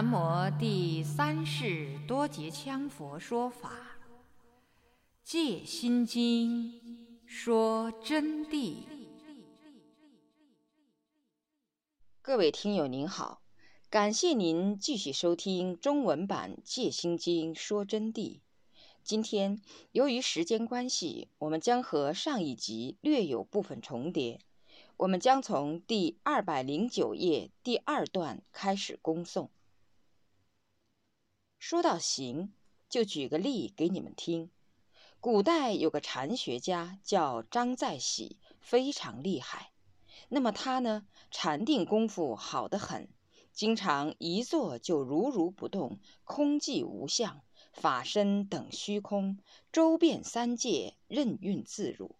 南无第三世多杰羌佛说法，《戒心经》说真谛。各位听友您好，感谢您继续收听中文版《戒心经》说真谛。今天由于时间关系，我们将和上一集略有部分重叠。我们将从第二百零九页第二段开始恭诵。说到行，就举个例给你们听。古代有个禅学家叫张在喜，非常厉害。那么他呢，禅定功夫好得很，经常一坐就如如不动，空寂无相，法身等虚空，周遍三界，任运自如。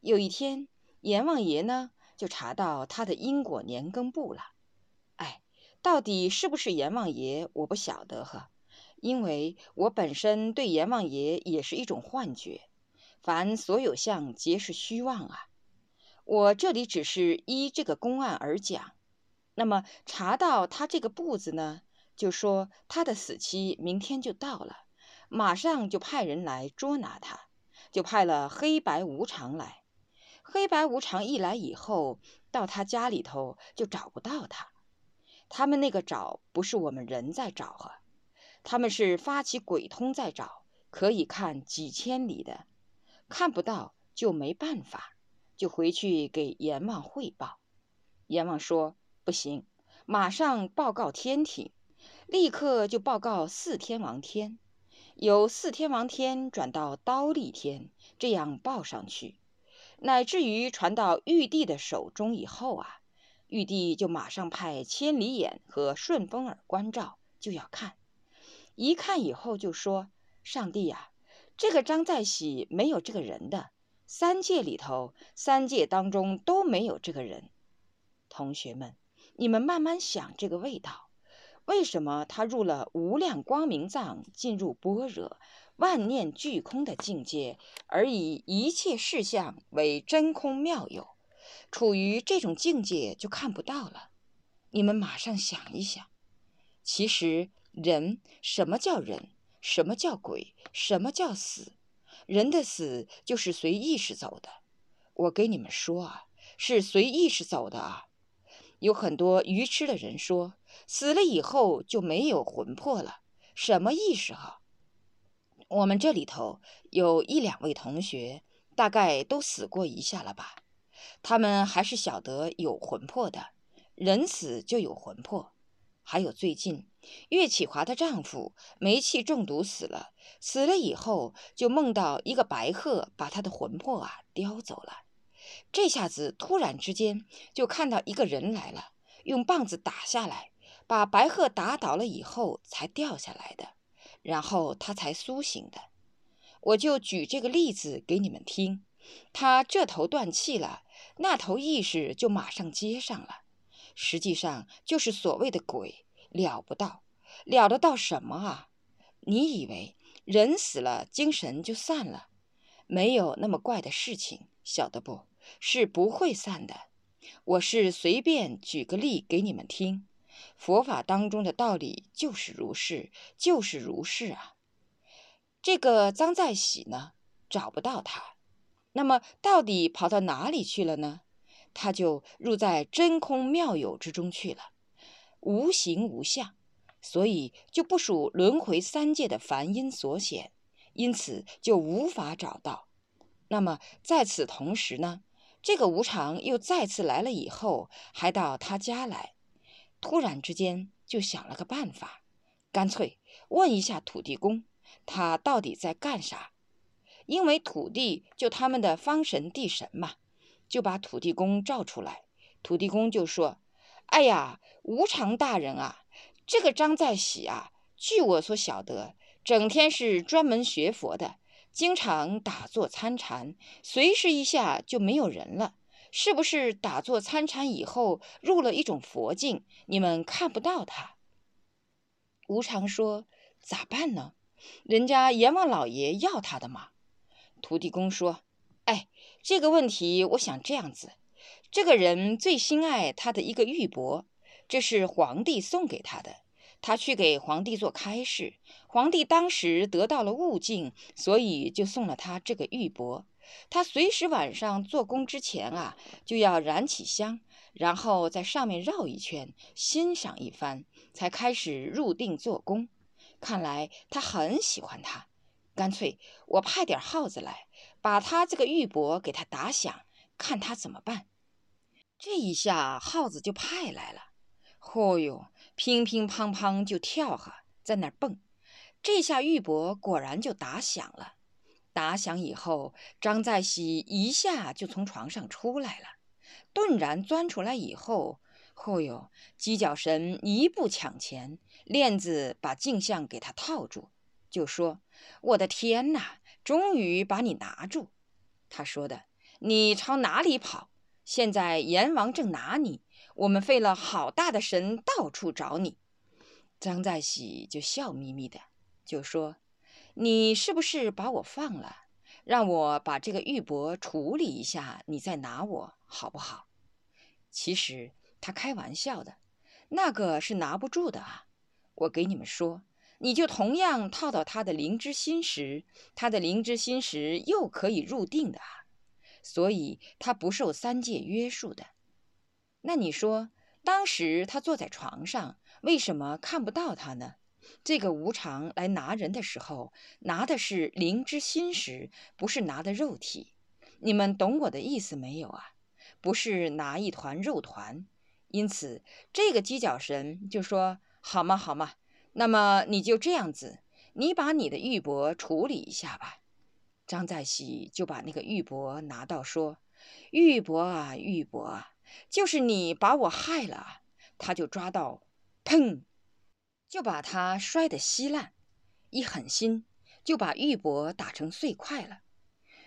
有一天，阎王爷呢？就查到他的因果年庚簿了，哎，到底是不是阎王爷，我不晓得呵，因为我本身对阎王爷也是一种幻觉，凡所有相皆是虚妄啊。我这里只是依这个公案而讲。那么查到他这个簿子呢，就说他的死期明天就到了，马上就派人来捉拿他，就派了黑白无常来。黑白无常一来以后，到他家里头就找不到他。他们那个找不是我们人在找啊，他们是发起鬼通在找，可以看几千里的，看不到就没办法，就回去给阎王汇报。阎王说不行，马上报告天庭，立刻就报告四天王天，由四天王天转到刀立天，这样报上去。乃至于传到玉帝的手中以后啊，玉帝就马上派千里眼和顺风耳关照，就要看。一看以后就说：“上帝呀，这个张在喜没有这个人的，三界里头，三界当中都没有这个人。同学们，你们慢慢想这个味道，为什么他入了无量光明藏，进入般若？”万念俱空的境界，而以一切事相为真空妙有，处于这种境界就看不到了。你们马上想一想，其实人什么叫人？什么叫鬼？什么叫死？人的死就是随意识走的。我给你们说啊，是随意识走的啊。有很多愚痴的人说，死了以后就没有魂魄了，什么意识哈？我们这里头有一两位同学，大概都死过一下了吧？他们还是晓得有魂魄的，人死就有魂魄。还有最近，岳启华的丈夫煤气中毒死了，死了以后就梦到一个白鹤把他的魂魄啊叼走了。这下子突然之间就看到一个人来了，用棒子打下来，把白鹤打倒了以后才掉下来的。然后他才苏醒的，我就举这个例子给你们听。他这头断气了，那头意识就马上接上了。实际上就是所谓的鬼了不到，了得到什么啊？你以为人死了精神就散了？没有那么怪的事情，晓得不？是不会散的。我是随便举个例给你们听。佛法当中的道理就是如是，就是如是啊。这个张在喜呢，找不到他，那么到底跑到哪里去了呢？他就入在真空妙有之中去了，无形无相，所以就不属轮回三界的凡因所显，因此就无法找到。那么在此同时呢，这个无常又再次来了以后，还到他家来。突然之间就想了个办法，干脆问一下土地公，他到底在干啥？因为土地就他们的方神地神嘛，就把土地公召出来。土地公就说：“哎呀，无常大人啊，这个张在喜啊，据我所晓得，整天是专门学佛的，经常打坐参禅，随时一下就没有人了。”是不是打坐参禅以后入了一种佛境？你们看不到他。无常说：“咋办呢？人家阎王老爷要他的嘛。”土地公说：“哎，这个问题我想这样子，这个人最心爱他的一个玉帛，这是皇帝送给他的，他去给皇帝做开示，皇帝当时得到了悟境，所以就送了他这个玉帛。他随时晚上做工之前啊，就要燃起香，然后在上面绕一圈，欣赏一番，才开始入定做工。看来他很喜欢他，干脆我派点耗子来，把他这个玉帛给他打响，看他怎么办。这一下耗子就派来了，嚯哟！乒乒乓乓就跳哈，在那儿蹦。这下玉帛果然就打响了。打响以后，张在喜一下就从床上出来了。顿然钻出来以后，嚯哟！鸡脚神一步抢前，链子把镜像给他套住，就说：“我的天哪，终于把你拿住！”他说的：“你朝哪里跑？现在阎王正拿你。”我们费了好大的神，到处找你。张在喜就笑眯眯的，就说：“你是不是把我放了，让我把这个玉帛处理一下，你再拿我好不好？”其实他开玩笑的，那个是拿不住的啊。我给你们说，你就同样套到他的灵芝心石，他的灵芝心石又可以入定的啊，所以他不受三界约束的。那你说，当时他坐在床上，为什么看不到他呢？这个无常来拿人的时候，拿的是灵之心识，不是拿的肉体。你们懂我的意思没有啊？不是拿一团肉团。因此，这个犄角神就说：“好嘛，好嘛，那么你就这样子，你把你的玉帛处理一下吧。”张在喜就把那个玉帛拿到，说：“玉帛啊，玉帛啊。”就是你把我害了，他就抓到，砰，就把他摔得稀烂，一狠心就把玉帛打成碎块了。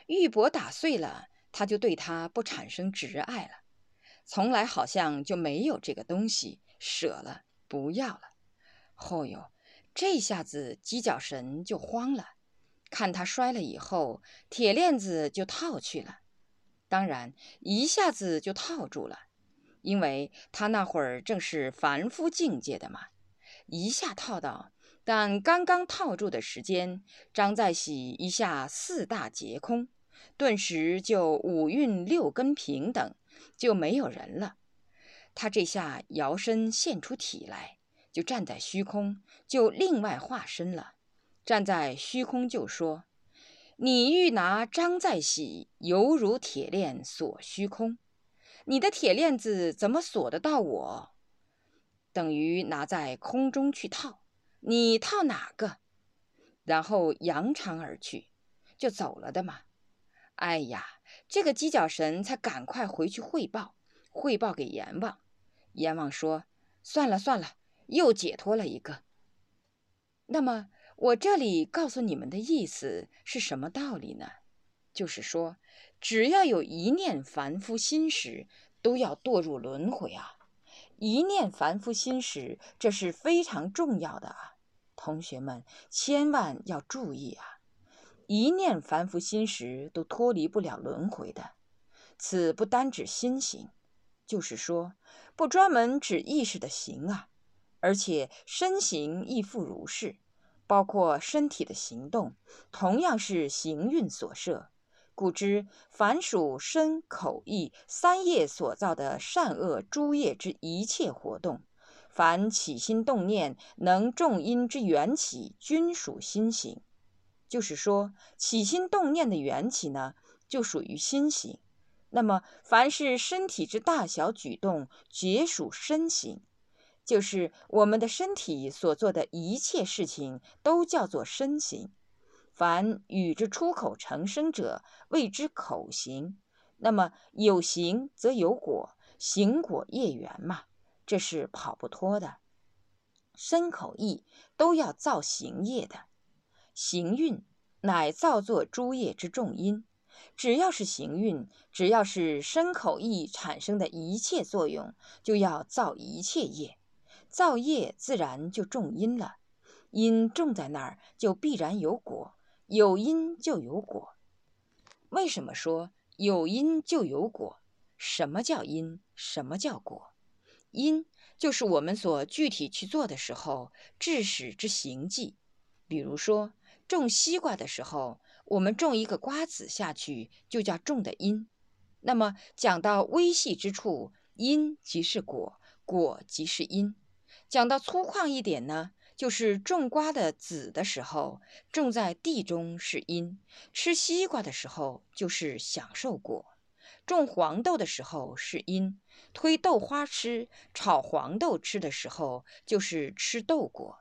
玉帛打碎了，他就对他不产生执爱了，从来好像就没有这个东西，舍了，不要了。嚯哟，这下子犄角神就慌了，看他摔了以后，铁链子就套去了。当然，一下子就套住了，因为他那会儿正是凡夫境界的嘛，一下套到。但刚刚套住的时间，张在喜一下四大皆空，顿时就五蕴六根平等，就没有人了。他这下摇身现出体来，就站在虚空，就另外化身了，站在虚空就说。你欲拿张在喜，犹如铁链锁虚空。你的铁链子怎么锁得到我？等于拿在空中去套，你套哪个？然后扬长而去，就走了的嘛。哎呀，这个犄角神才赶快回去汇报，汇报给阎王。阎王说：“算了算了，又解脱了一个。”那么。我这里告诉你们的意思是什么道理呢？就是说，只要有一念凡夫心识，都要堕入轮回啊！一念凡夫心识，这是非常重要的啊！同学们千万要注意啊！一念凡夫心识都脱离不了轮回的。此不单指心行，就是说，不专门指意识的行啊，而且身行亦复如是。包括身体的行动，同样是行运所摄。故知凡属身、口、意三业所造的善恶诸业之一切活动，凡起心动念能重因之缘起，均属心行。就是说，起心动念的缘起呢，就属于心行。那么，凡是身体之大小举动，皆属身行。就是我们的身体所做的一切事情，都叫做身行。凡与之出口成声者，谓之口行。那么有行则有果，行果业缘嘛，这是跑不脱的。身口意都要造行业的，行运乃造作诸业之重因。只要是行运，只要是身口意产生的一切作用，就要造一切业。造业自然就种因了，因种在那儿就必然有果，有因就有果。为什么说有因就有果？什么叫因？什么叫果？因就是我们所具体去做的时候致使之行迹。比如说，种西瓜的时候，我们种一个瓜子下去，就叫种的因。那么讲到微细之处，因即是果，果即是因。讲到粗犷一点呢，就是种瓜的籽的时候，种在地中是因；吃西瓜的时候，就是享受果；种黄豆的时候是因；推豆花吃、炒黄豆吃的时候，就是吃豆果。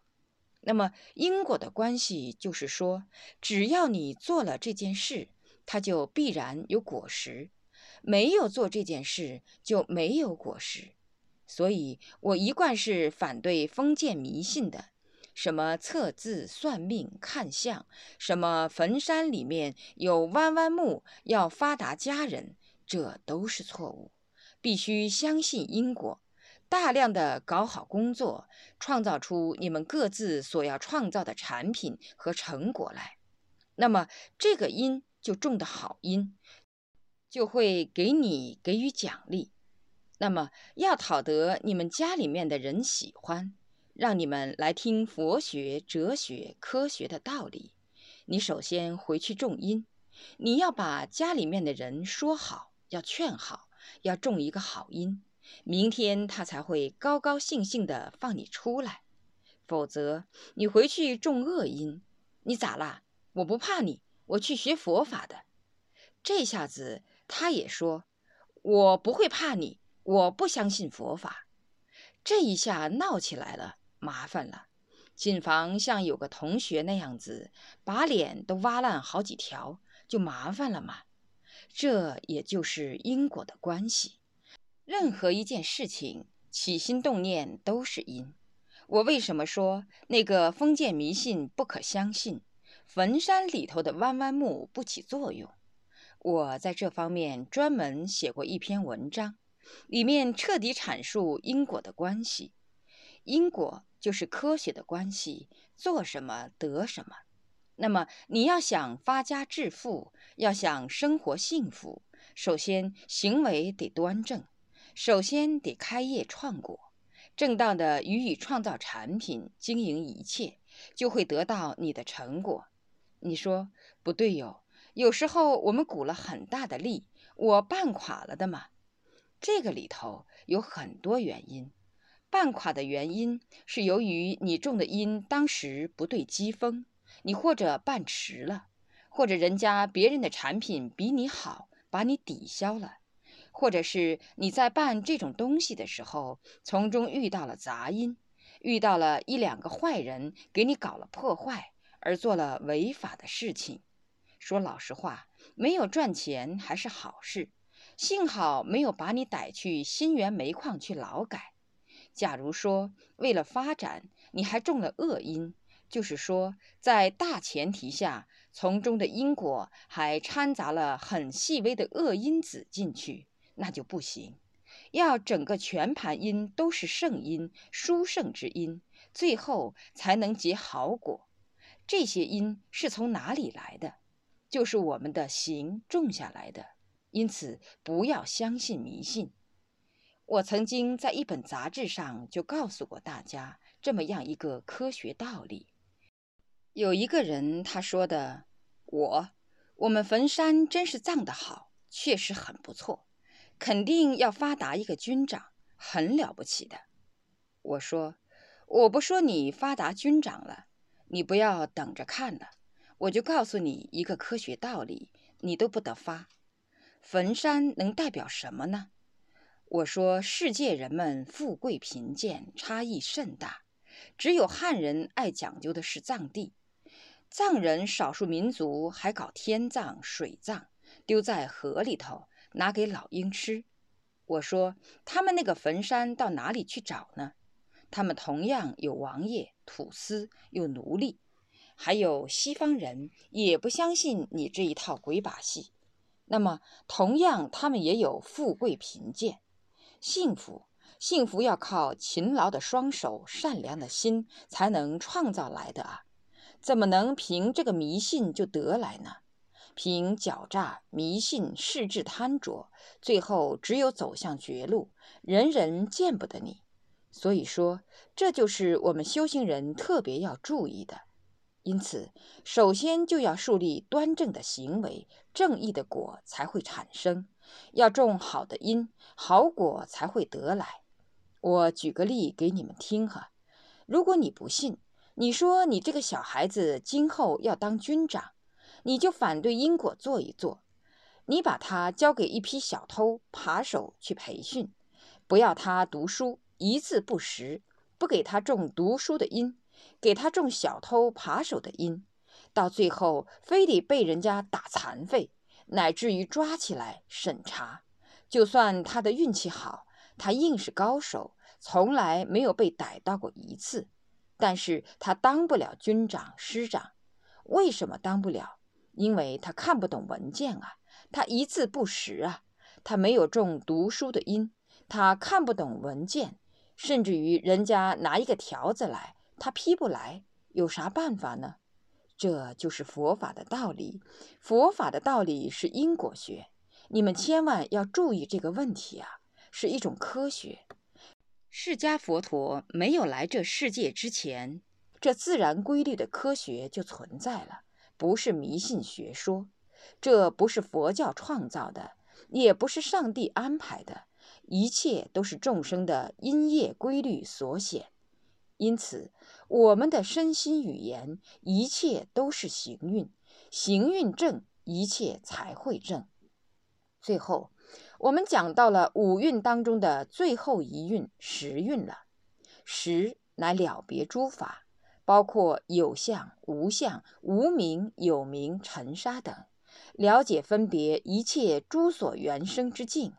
那么因果的关系就是说，只要你做了这件事，它就必然有果实；没有做这件事，就没有果实。所以我一贯是反对封建迷信的，什么测字算命看相，什么坟山里面有弯弯木要发达家人，这都是错误。必须相信因果，大量的搞好工作，创造出你们各自所要创造的产品和成果来。那么这个因就种的好因，就会给你给予奖励。那么，要讨得你们家里面的人喜欢，让你们来听佛学、哲学、科学的道理，你首先回去种因，你要把家里面的人说好，要劝好，要种一个好因，明天他才会高高兴兴的放你出来。否则，你回去种恶因，你咋啦？我不怕你，我去学佛法的。这下子，他也说，我不会怕你。我不相信佛法，这一下闹起来了，麻烦了。谨防像有个同学那样子，把脸都挖烂好几条，就麻烦了嘛。这也就是因果的关系。任何一件事情起心动念都是因。我为什么说那个封建迷信不可相信？坟山里头的弯弯木不起作用。我在这方面专门写过一篇文章。里面彻底阐述因果的关系，因果就是科学的关系，做什么得什么。那么你要想发家致富，要想生活幸福，首先行为得端正，首先得开业创果，正当的予以创造产品，经营一切，就会得到你的成果。你说不对哟？有时候我们鼓了很大的力，我办垮了的嘛。这个里头有很多原因，办垮的原因是由于你种的因当时不对机风，你或者办迟了，或者人家别人的产品比你好，把你抵消了，或者是你在办这种东西的时候，从中遇到了杂音，遇到了一两个坏人给你搞了破坏，而做了违法的事情。说老实话，没有赚钱还是好事。幸好没有把你逮去新源煤矿去劳改。假如说为了发展，你还种了恶因，就是说在大前提下，从中的因果还掺杂了很细微的恶因子进去，那就不行。要整个全盘因都是圣因、殊胜之因，最后才能结好果。这些因是从哪里来的？就是我们的行种下来的。因此，不要相信迷信。我曾经在一本杂志上就告诉过大家这么样一个科学道理。有一个人他说的：“我，我们坟山真是葬得好，确实很不错，肯定要发达一个军长，很了不起的。”我说：“我不说你发达军长了，你不要等着看了，我就告诉你一个科学道理，你都不得发。”坟山能代表什么呢？我说，世界人们富贵贫贱差异甚大，只有汉人爱讲究的是葬地，藏人少数民族还搞天葬、水葬，丢在河里头拿给老鹰吃。我说，他们那个坟山到哪里去找呢？他们同样有王爷、土司，有奴隶，还有西方人也不相信你这一套鬼把戏。那么，同样，他们也有富贵贫贱，幸福，幸福要靠勤劳的双手、善良的心才能创造来的啊！怎么能凭这个迷信就得来呢？凭狡诈、迷信、恃志贪着，最后只有走向绝路，人人见不得你。所以说，这就是我们修行人特别要注意的。因此，首先就要树立端正的行为，正义的果才会产生。要种好的因，好果才会得来。我举个例给你们听哈。如果你不信，你说你这个小孩子今后要当军长，你就反对因果做一做。你把他交给一批小偷扒手去培训，不要他读书。一字不识，不给他种读书的因，给他种小偷扒手的因，到最后非得被人家打残废，乃至于抓起来审查。就算他的运气好，他硬是高手，从来没有被逮到过一次，但是他当不了军长、师长。为什么当不了？因为他看不懂文件啊，他一字不识啊，他没有种读书的因，他看不懂文件。甚至于人家拿一个条子来，他批不来，有啥办法呢？这就是佛法的道理。佛法的道理是因果学，你们千万要注意这个问题啊，是一种科学。释迦佛陀没有来这世界之前，这自然规律的科学就存在了，不是迷信学说，这不是佛教创造的，也不是上帝安排的。一切都是众生的因业规律所显，因此我们的身心语言，一切都是行运，行运正，一切才会正。最后，我们讲到了五运当中的最后一运时运了。时乃了别诸法，包括有相、无相、无名、有名、尘沙等，了解分别一切诸所缘生之境。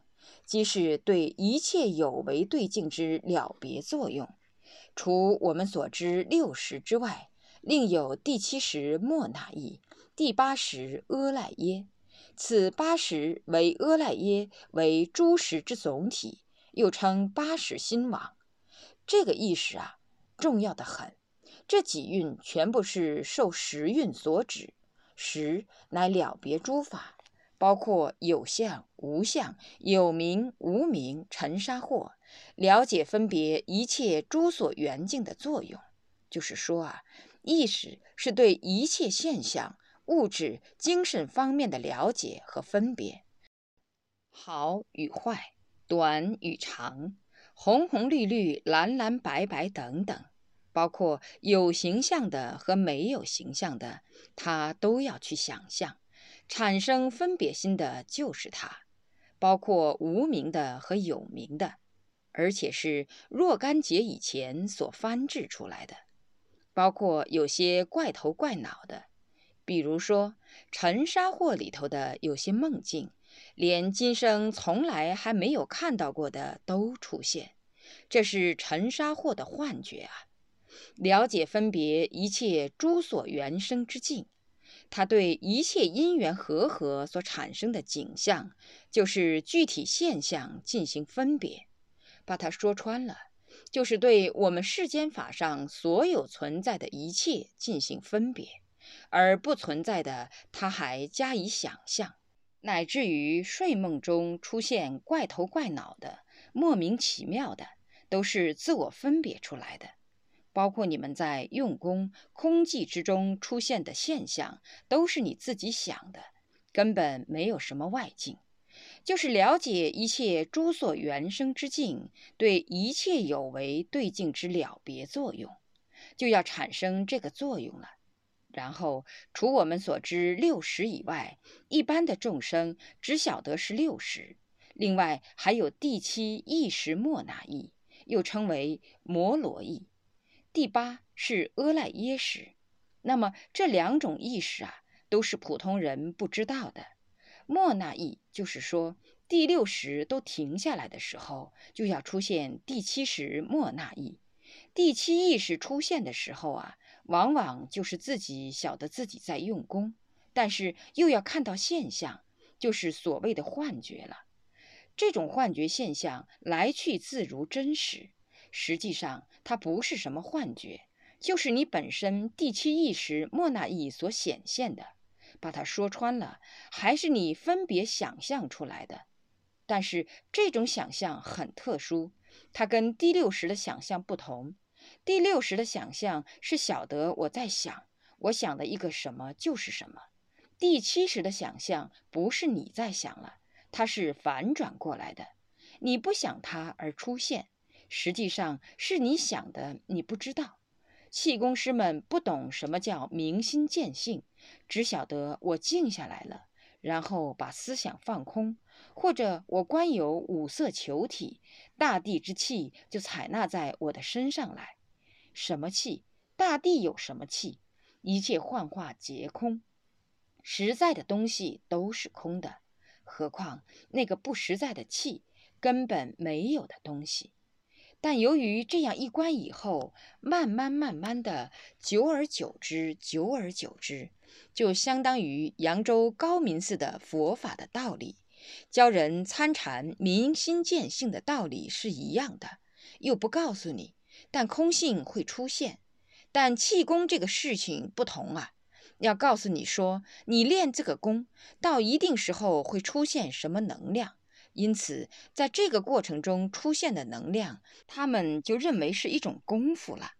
即是对一切有为对境之了别作用，除我们所知六识之外，另有第七识莫那意，第八识阿赖耶。此八识为阿赖耶为诸识之总体，又称八识心王。这个意识啊，重要的很。这几蕴全部是受时运所指，时乃了别诸法。包括有相、无相、有名、无名、尘沙惑，了解分别一切诸所缘境的作用。就是说啊，意识是对一切现象、物质、精神方面的了解和分别，好与坏、短与长、红红绿绿、蓝蓝白白等等，包括有形象的和没有形象的，他都要去想象。产生分别心的就是它，包括无名的和有名的，而且是若干劫以前所翻制出来的，包括有些怪头怪脑的，比如说尘沙惑里头的有些梦境，连今生从来还没有看到过的都出现，这是尘沙惑的幻觉啊！了解分别一切诸所缘生之境。他对一切因缘和合所产生的景象，就是具体现象进行分别，把它说穿了，就是对我们世间法上所有存在的一切进行分别，而不存在的他还加以想象，乃至于睡梦中出现怪头怪脑的、莫名其妙的，都是自我分别出来的。包括你们在用功空寂之中出现的现象，都是你自己想的，根本没有什么外境。就是了解一切诸所缘生之境，对一切有为对境之了别作用，就要产生这个作用了。然后，除我们所知六识以外，一般的众生只晓得是六识，另外还有第七意识莫那意，又称为摩罗意。第八是阿赖耶识，那么这两种意识啊，都是普通人不知道的。莫那意就是说，第六识都停下来的时候，就要出现第七识莫那意。第七意识出现的时候啊，往往就是自己晓得自己在用功，但是又要看到现象，就是所谓的幻觉了。这种幻觉现象来去自如真实。实际上，它不是什么幻觉，就是你本身第七意识莫那意所显现的，把它说穿了，还是你分别想象出来的。但是这种想象很特殊，它跟第六识的想象不同。第六识的想象是晓得我在想，我想的一个什么就是什么。第七识的想象不是你在想了，它是反转过来的。你不想它而出现，实际上是你想的，你不知道。气功师们不懂什么叫明心见性，只晓得我静下来了，然后把思想放空，或者我观有五色球体，大地之气就采纳在我的身上来。什么气？大地有什么气？一切幻化皆空，实在的东西都是空的，何况那个不实在的气，根本没有的东西。但由于这样一关以后，慢慢慢慢的，久而久之，久而久之，就相当于扬州高明寺的佛法的道理，教人参禅明心见性的道理是一样的，又不告诉你，但空性会出现。但气功这个事情不同啊，要告诉你说，你练这个功到一定时候会出现什么能量。因此，在这个过程中出现的能量，他们就认为是一种功夫了。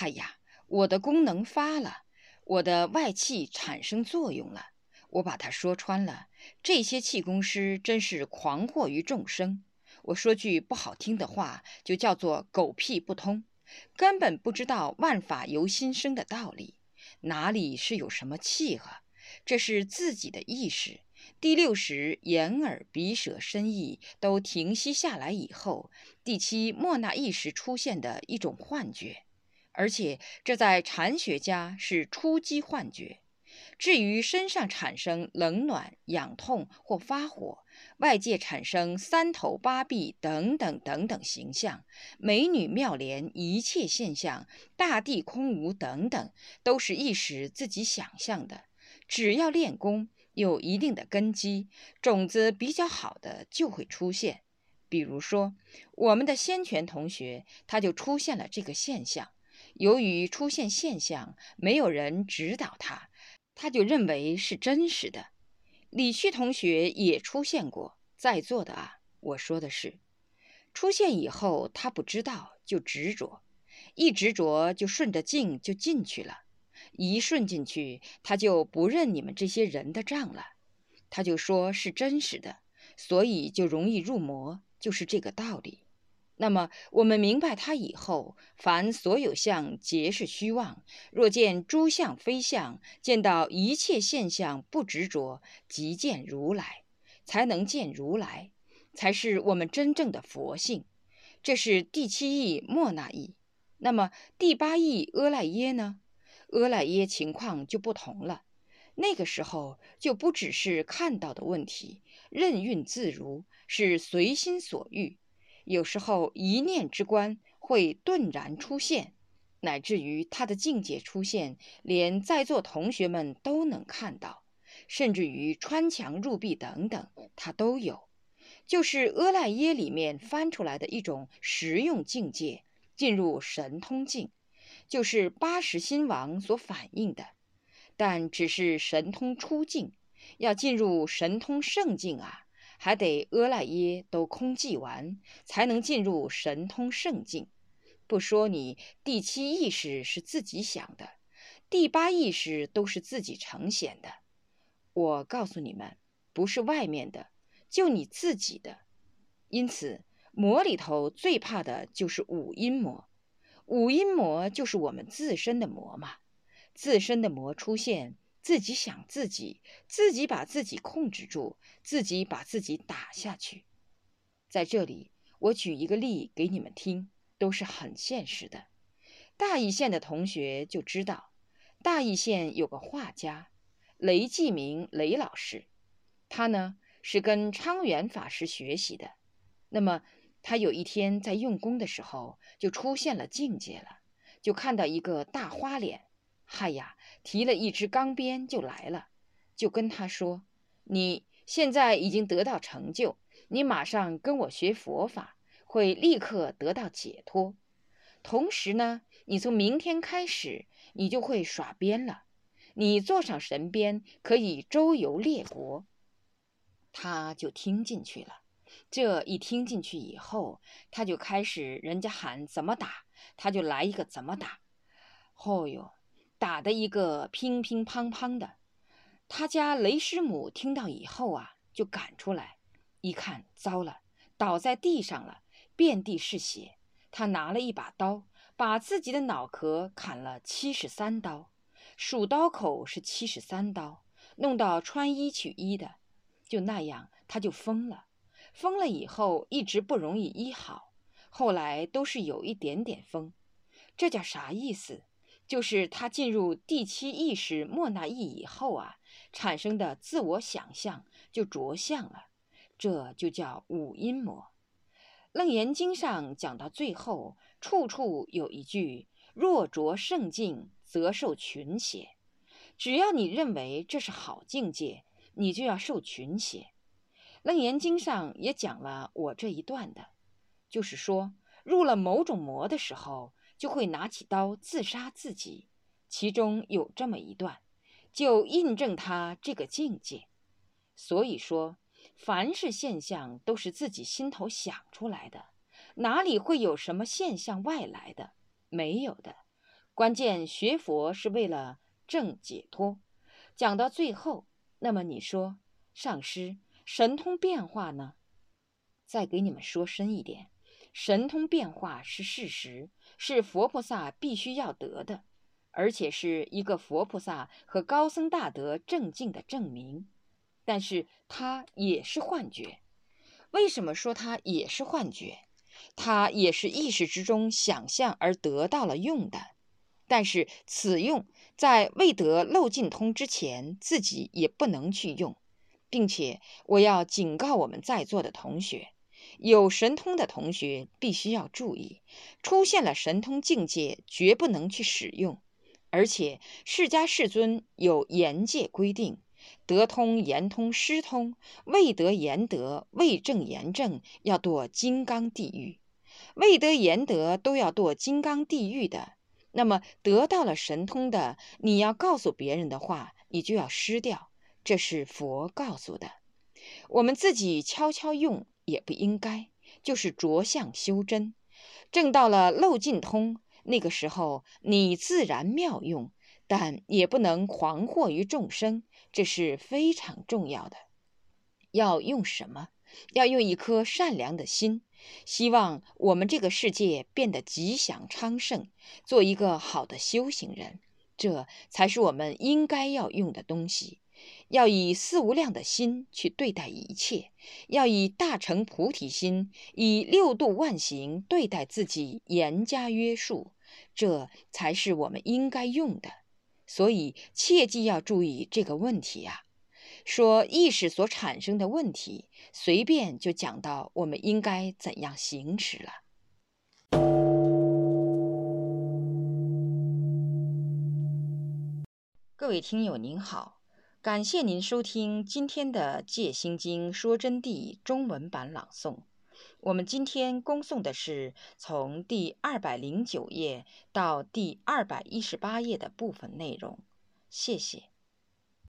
哎呀，我的功能发了，我的外气产生作用了。我把它说穿了，这些气功师真是狂惑于众生。我说句不好听的话，就叫做狗屁不通，根本不知道万法由心生的道理。哪里是有什么气和？这是自己的意识。第六识眼耳鼻舌身意都停息下来以后，第七莫那意识出现的一种幻觉，而且这在禅学家是初级幻觉。至于身上产生冷暖、痒痛或发火，外界产生三头八臂等等等等形象，美女妙莲一切现象，大地空无等等，都是意识自己想象的。只要练功。有一定的根基，种子比较好的就会出现。比如说，我们的先权同学，他就出现了这个现象。由于出现现象，没有人指导他，他就认为是真实的。李旭同学也出现过，在座的啊，我说的是，出现以后他不知道，就执着，一执着就顺着境就进去了。一顺进去，他就不认你们这些人的账了，他就说是真实的，所以就容易入魔，就是这个道理。那么我们明白他以后，凡所有相皆是虚妄，若见诸相非相，见到一切现象不执着，即见如来，才能见如来，才是我们真正的佛性。这是第七义莫那义。那么第八义阿赖耶呢？阿赖耶情况就不同了，那个时候就不只是看到的问题，任运自如，是随心所欲。有时候一念之观会顿然出现，乃至于他的境界出现，连在座同学们都能看到，甚至于穿墙入壁等等，他都有。就是阿赖耶里面翻出来的一种实用境界，进入神通境。就是八十心王所反映的，但只是神通出境，要进入神通圣境啊，还得阿赖耶都空寂完，才能进入神通圣境。不说你第七意识是自己想的，第八意识都是自己呈现的。我告诉你们，不是外面的，就你自己的。因此，魔里头最怕的就是五阴魔。五阴魔就是我们自身的魔嘛，自身的魔出现，自己想自己，自己把自己控制住，自己把自己打下去。在这里，我举一个例给你们听，都是很现实的。大邑县的同学就知道，大邑县有个画家雷继明雷老师，他呢是跟昌元法师学习的，那么。他有一天在用功的时候，就出现了境界了，就看到一个大花脸，嗨呀，提了一支钢鞭就来了，就跟他说：“你现在已经得到成就，你马上跟我学佛法，会立刻得到解脱。同时呢，你从明天开始，你就会耍鞭了。你坐上神鞭，可以周游列国。”他就听进去了。这一听进去以后，他就开始人家喊怎么打，他就来一个怎么打。哦哟，打的一个乒乒乓乓的。他家雷师母听到以后啊，就赶出来，一看糟了，倒在地上了，遍地是血。他拿了一把刀，把自己的脑壳砍了七十三刀，数刀口是七十三刀，弄到穿衣取衣的，就那样他就疯了。疯了以后一直不容易医好，后来都是有一点点疯。这叫啥意思？就是他进入第七意识莫那意以后啊。产生的自我想象就着相了，这就叫五阴魔。楞严经上讲到最后，处处有一句“若着圣境，则受群邪”。只要你认为这是好境界，你就要受群邪。楞严经上也讲了我这一段的，就是说入了某种魔的时候，就会拿起刀自杀自己。其中有这么一段。就印证他这个境界，所以说，凡是现象都是自己心头想出来的，哪里会有什么现象外来的？没有的。关键学佛是为了正解脱。讲到最后，那么你说，上师神通变化呢？再给你们说深一点，神通变化是事实，是佛菩萨必须要得的。而且是一个佛菩萨和高僧大德正境的证明，但是它也是幻觉。为什么说它也是幻觉？它也是意识之中想象而得到了用的，但是此用在未得漏尽通之前，自己也不能去用，并且我要警告我们在座的同学。有神通的同学必须要注意，出现了神通境界，绝不能去使用。而且释迦世尊有严戒规定：得通言通失通，未得言得，未正言正，要堕金刚地狱；未得言得，都要堕金刚地狱的。那么得到了神通的，你要告诉别人的话，你就要失掉。这是佛告诉的，我们自己悄悄用也不应该，就是着相修真，正到了漏尽通。那个时候，你自然妙用，但也不能惶惑于众生，这是非常重要的。要用什么？要用一颗善良的心，希望我们这个世界变得吉祥昌盛，做一个好的修行人，这才是我们应该要用的东西。要以四无量的心去对待一切，要以大乘菩提心，以六度万行对待自己，严加约束，这才是我们应该用的。所以切记要注意这个问题啊！说意识所产生的问题，随便就讲到我们应该怎样行持了。各位听友您好。感谢您收听今天的《戒心经说真谛》中文版朗诵。我们今天恭送的是从第二百零九页到第二百一十八页的部分内容。谢谢。